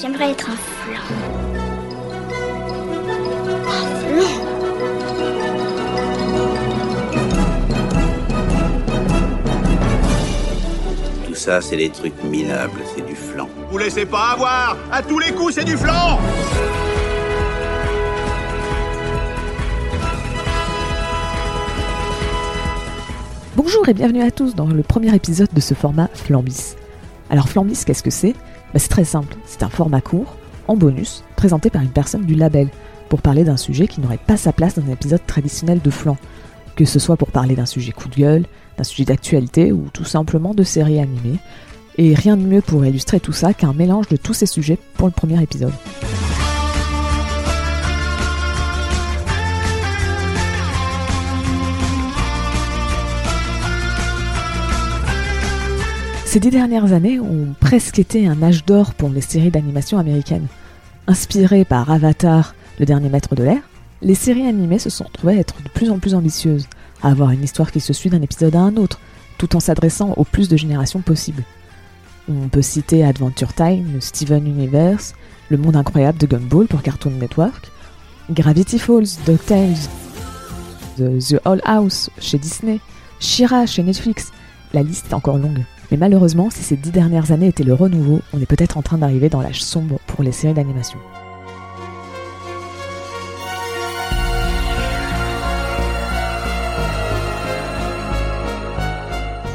J'aimerais être un flan. Un flan Tout ça, c'est des trucs minables, c'est du flan. Vous laissez pas avoir À tous les coups, c'est du flan Bonjour et bienvenue à tous dans le premier épisode de ce format Flambis. Alors Flambis, qu'est-ce que c'est? Bah, C'est très simple, c'est un format court, en bonus, présenté par une personne du label, pour parler d'un sujet qui n'aurait pas sa place dans un épisode traditionnel de Flan, que ce soit pour parler d'un sujet coup de gueule, d'un sujet d'actualité ou tout simplement de séries animées. Et rien de mieux pour illustrer tout ça qu'un mélange de tous ces sujets pour le premier épisode. Ces dix dernières années ont presque été un âge d'or pour les séries d'animation américaines. Inspirées par Avatar, le dernier maître de l'air, les séries animées se sont retrouvées à être de plus en plus ambitieuses, à avoir une histoire qui se suit d'un épisode à un autre, tout en s'adressant au plus de générations possible. On peut citer Adventure Time, Steven Universe, Le Monde Incroyable de Gumball pour Cartoon Network, Gravity Falls, DuckTales, The, The Old House chez Disney, Shira chez Netflix. La liste est encore longue. Mais malheureusement, si ces dix dernières années étaient le renouveau, on est peut-être en train d'arriver dans l'âge sombre pour les séries d'animation.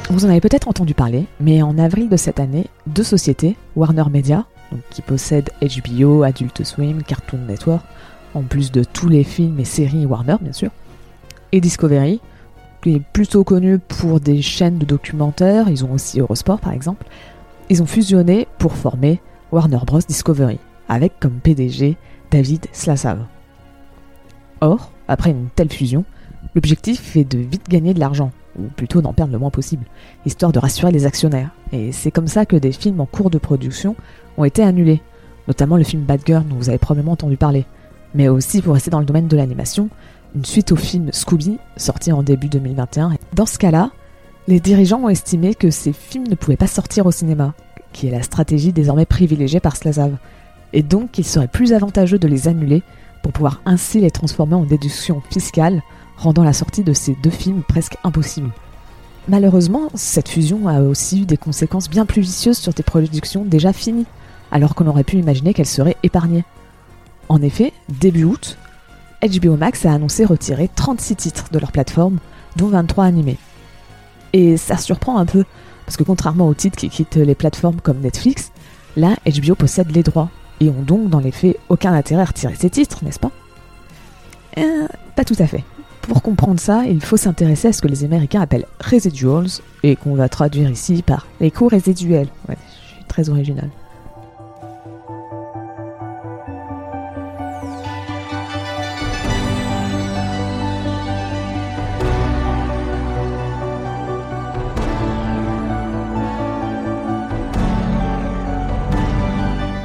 Vous en avez peut-être entendu parler, mais en avril de cette année, deux sociétés, Warner Media, donc qui possèdent HBO, Adult Swim, Cartoon Network, en plus de tous les films et séries Warner bien sûr, et Discovery, est plutôt connu pour des chaînes de documentaires, ils ont aussi Eurosport par exemple, ils ont fusionné pour former Warner Bros. Discovery, avec comme PDG David Slasav. Or, après une telle fusion, l'objectif est de vite gagner de l'argent, ou plutôt d'en perdre le moins possible, histoire de rassurer les actionnaires. Et c'est comme ça que des films en cours de production ont été annulés, notamment le film Bad Girl dont vous avez probablement entendu parler. Mais aussi, pour rester dans le domaine de l'animation, une suite au film Scooby, sorti en début 2021. Dans ce cas-là, les dirigeants ont estimé que ces films ne pouvaient pas sortir au cinéma, qui est la stratégie désormais privilégiée par Slazav, et donc qu'il serait plus avantageux de les annuler pour pouvoir ainsi les transformer en déduction fiscale rendant la sortie de ces deux films presque impossible. Malheureusement, cette fusion a aussi eu des conséquences bien plus vicieuses sur des productions déjà finies, alors qu'on aurait pu imaginer qu'elles seraient épargnées. En effet, début août, HBO Max a annoncé retirer 36 titres de leur plateforme, dont 23 animés. Et ça surprend un peu, parce que contrairement aux titres qui quittent les plateformes comme Netflix, là, HBO possède les droits, et ont donc dans les faits aucun intérêt à retirer ces titres, n'est-ce pas? Euh, Pas tout à fait. Pour comprendre ça, il faut s'intéresser à ce que les Américains appellent residuals et qu'on va traduire ici par les coûts résiduels. Ouais, je suis très original.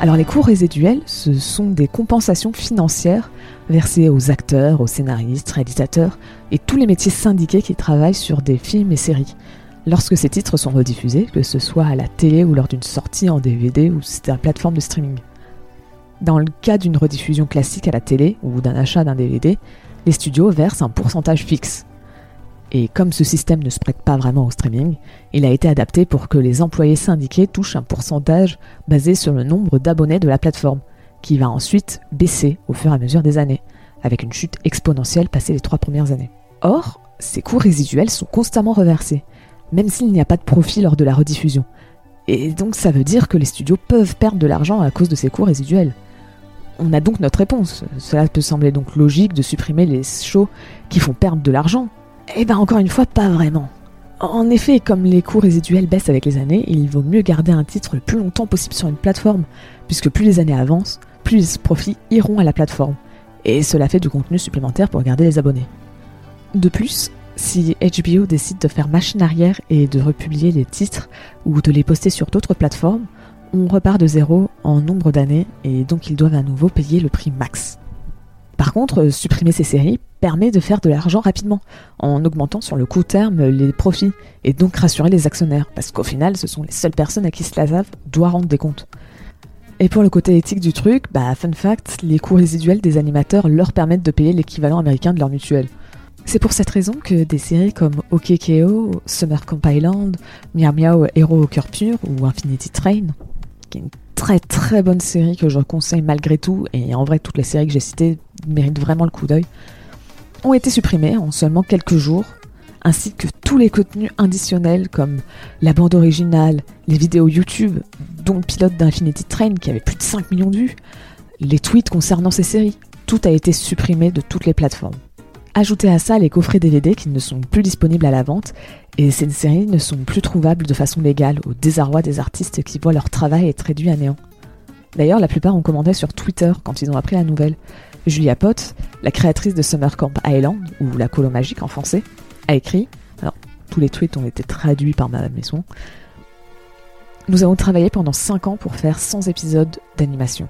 Alors les coûts résiduels, ce sont des compensations financières versées aux acteurs, aux scénaristes, réalisateurs et tous les métiers syndiqués qui travaillent sur des films et séries. Lorsque ces titres sont rediffusés, que ce soit à la télé ou lors d'une sortie en DVD ou sur la plateforme de streaming. Dans le cas d'une rediffusion classique à la télé ou d'un achat d'un DVD, les studios versent un pourcentage fixe, et comme ce système ne se prête pas vraiment au streaming, il a été adapté pour que les employés syndiqués touchent un pourcentage basé sur le nombre d'abonnés de la plateforme, qui va ensuite baisser au fur et à mesure des années, avec une chute exponentielle passée les trois premières années. Or, ces coûts résiduels sont constamment reversés, même s'il n'y a pas de profit lors de la rediffusion. Et donc ça veut dire que les studios peuvent perdre de l'argent à cause de ces coûts résiduels. On a donc notre réponse. Cela peut sembler donc logique de supprimer les shows qui font perdre de l'argent, eh ben encore une fois, pas vraiment. En effet, comme les coûts résiduels baissent avec les années, il vaut mieux garder un titre le plus longtemps possible sur une plateforme, puisque plus les années avancent, plus les profits iront à la plateforme. Et cela fait du contenu supplémentaire pour garder les abonnés. De plus, si HBO décide de faire machine arrière et de republier les titres ou de les poster sur d'autres plateformes, on repart de zéro en nombre d'années et donc ils doivent à nouveau payer le prix max. Par contre, supprimer ces séries permet de faire de l'argent rapidement, en augmentant sur le court terme les profits, et donc rassurer les actionnaires, parce qu'au final, ce sont les seules personnes à qui Slazav doit rendre des comptes. Et pour le côté éthique du truc, bah fun fact, les coûts résiduels des animateurs leur permettent de payer l'équivalent américain de leur mutuelle. C'est pour cette raison que des séries comme OKKO, Summer Camp Island, Miao Miao Hero au cœur pur ou Infinity Train, qui est très très bonne série que je conseille malgré tout, et en vrai toutes les séries que j'ai citées méritent vraiment le coup d'œil, ont été supprimées en seulement quelques jours, ainsi que tous les contenus additionnels comme la bande originale, les vidéos YouTube, dont le pilote d'Infinity Train qui avait plus de 5 millions de vues, les tweets concernant ces séries. Tout a été supprimé de toutes les plateformes. Ajoutez à ça les coffrets DVD qui ne sont plus disponibles à la vente et ces séries ne sont plus trouvables de façon légale au désarroi des artistes qui voient leur travail être réduit à néant. D'ailleurs, la plupart ont commandé sur Twitter quand ils ont appris la nouvelle. Julia Pott, la créatrice de Summer Camp Island, ou La Colo Magique en français, a écrit, alors tous les tweets ont été traduits par ma maison, Nous avons travaillé pendant 5 ans pour faire 100 épisodes d'animation.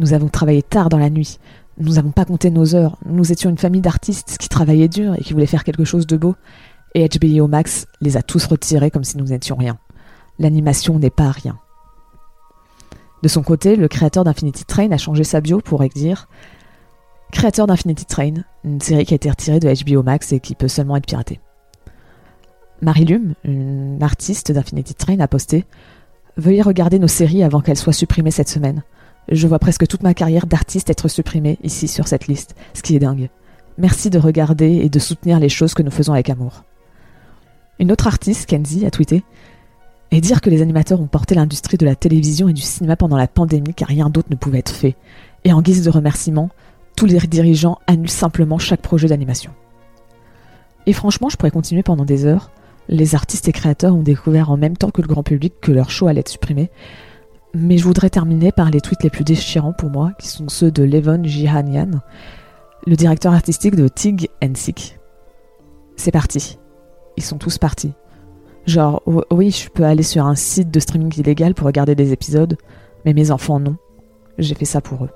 Nous avons travaillé tard dans la nuit, nous n'avons pas compté nos heures. Nous étions une famille d'artistes qui travaillaient dur et qui voulaient faire quelque chose de beau. Et HBO Max les a tous retirés comme si nous n'étions rien. L'animation n'est pas rien. De son côté, le créateur d'Infinity Train a changé sa bio pour dire Créateur d'Infinity Train, une série qui a été retirée de HBO Max et qui peut seulement être piratée. Marie Lume, une artiste d'Infinity Train, a posté Veuillez regarder nos séries avant qu'elles soient supprimées cette semaine. Je vois presque toute ma carrière d'artiste être supprimée ici sur cette liste, ce qui est dingue. Merci de regarder et de soutenir les choses que nous faisons avec amour. Une autre artiste, Kenzie, a tweeté Et dire que les animateurs ont porté l'industrie de la télévision et du cinéma pendant la pandémie car rien d'autre ne pouvait être fait. Et en guise de remerciement, tous les dirigeants annulent simplement chaque projet d'animation. Et franchement, je pourrais continuer pendant des heures. Les artistes et créateurs ont découvert en même temps que le grand public que leur show allait être supprimé, mais je voudrais terminer par les tweets les plus déchirants pour moi, qui sont ceux de Levon Jihanian, le directeur artistique de Tig Sick. C'est parti. Ils sont tous partis. Genre, oui, je peux aller sur un site de streaming illégal pour regarder des épisodes, mais mes enfants non. J'ai fait ça pour eux.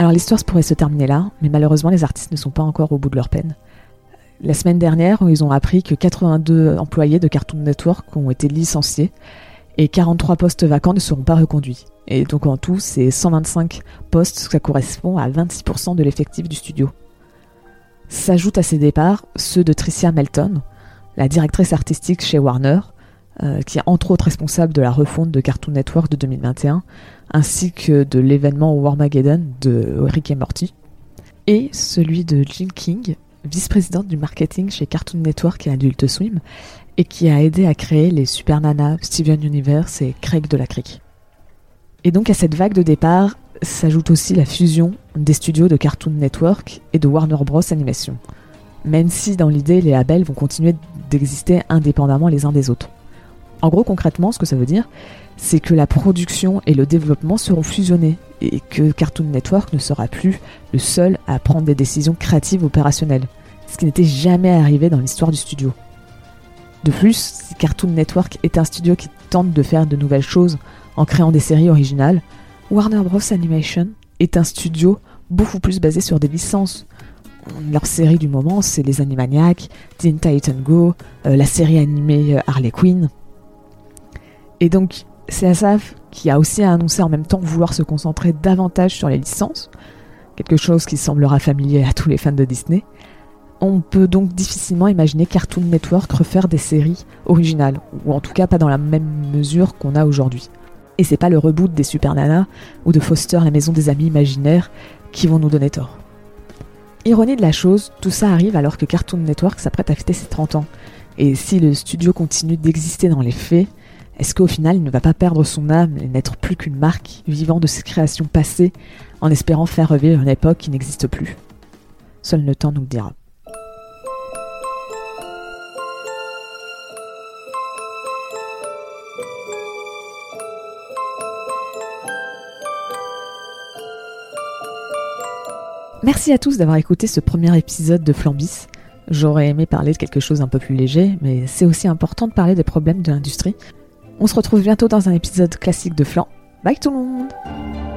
Alors l'histoire pourrait se terminer là, mais malheureusement les artistes ne sont pas encore au bout de leur peine. La semaine dernière, ils ont appris que 82 employés de Cartoon Network ont été licenciés et 43 postes vacants ne seront pas reconduits. Et donc en tout, c'est 125 postes, ça correspond à 26% de l'effectif du studio. S'ajoutent à ces départs ceux de Tricia Melton, la directrice artistique chez Warner, euh, qui est entre autres responsable de la refonte de Cartoon Network de 2021, ainsi que de l'événement Warmageddon de Rick et Morty, et celui de Jim King, vice-présidente du marketing chez Cartoon Network et Adult Swim, et qui a aidé à créer les Super Nana, Steven Universe et Craig de la Crique. Et donc à cette vague de départ s'ajoute aussi la fusion des studios de Cartoon Network et de Warner Bros Animation. Même si dans l'idée les labels vont continuer d'exister indépendamment les uns des autres. En gros concrètement ce que ça veut dire c'est que la production et le développement seront fusionnés et que Cartoon Network ne sera plus le seul à prendre des décisions créatives opérationnelles, ce qui n'était jamais arrivé dans l'histoire du studio. De plus, si Cartoon Network est un studio qui tente de faire de nouvelles choses en créant des séries originales, Warner Bros. Animation est un studio beaucoup plus basé sur des licences. Leur série du moment, c'est les Animaniacs, Teen Titan Go, euh, la série animée euh, Harley Quinn. Et donc, c'est CSF qui a aussi annoncé en même temps vouloir se concentrer davantage sur les licences, quelque chose qui semblera familier à tous les fans de Disney. On peut donc difficilement imaginer Cartoon Network refaire des séries originales, ou en tout cas pas dans la même mesure qu'on a aujourd'hui. Et c'est pas le reboot des Super Nana ou de Foster la maison des amis imaginaires qui vont nous donner tort. Ironie de la chose, tout ça arrive alors que Cartoon Network s'apprête à fêter ses 30 ans. Et si le studio continue d'exister dans les faits, est-ce qu'au final, il ne va pas perdre son âme et n'être plus qu'une marque vivant de ses créations passées en espérant faire revivre une époque qui n'existe plus? Seul le temps nous le dira. Merci à tous d'avoir écouté ce premier épisode de Flambis. J'aurais aimé parler de quelque chose un peu plus léger, mais c'est aussi important de parler des problèmes de l'industrie on se retrouve bientôt dans un épisode classique de Flan. Bye tout le monde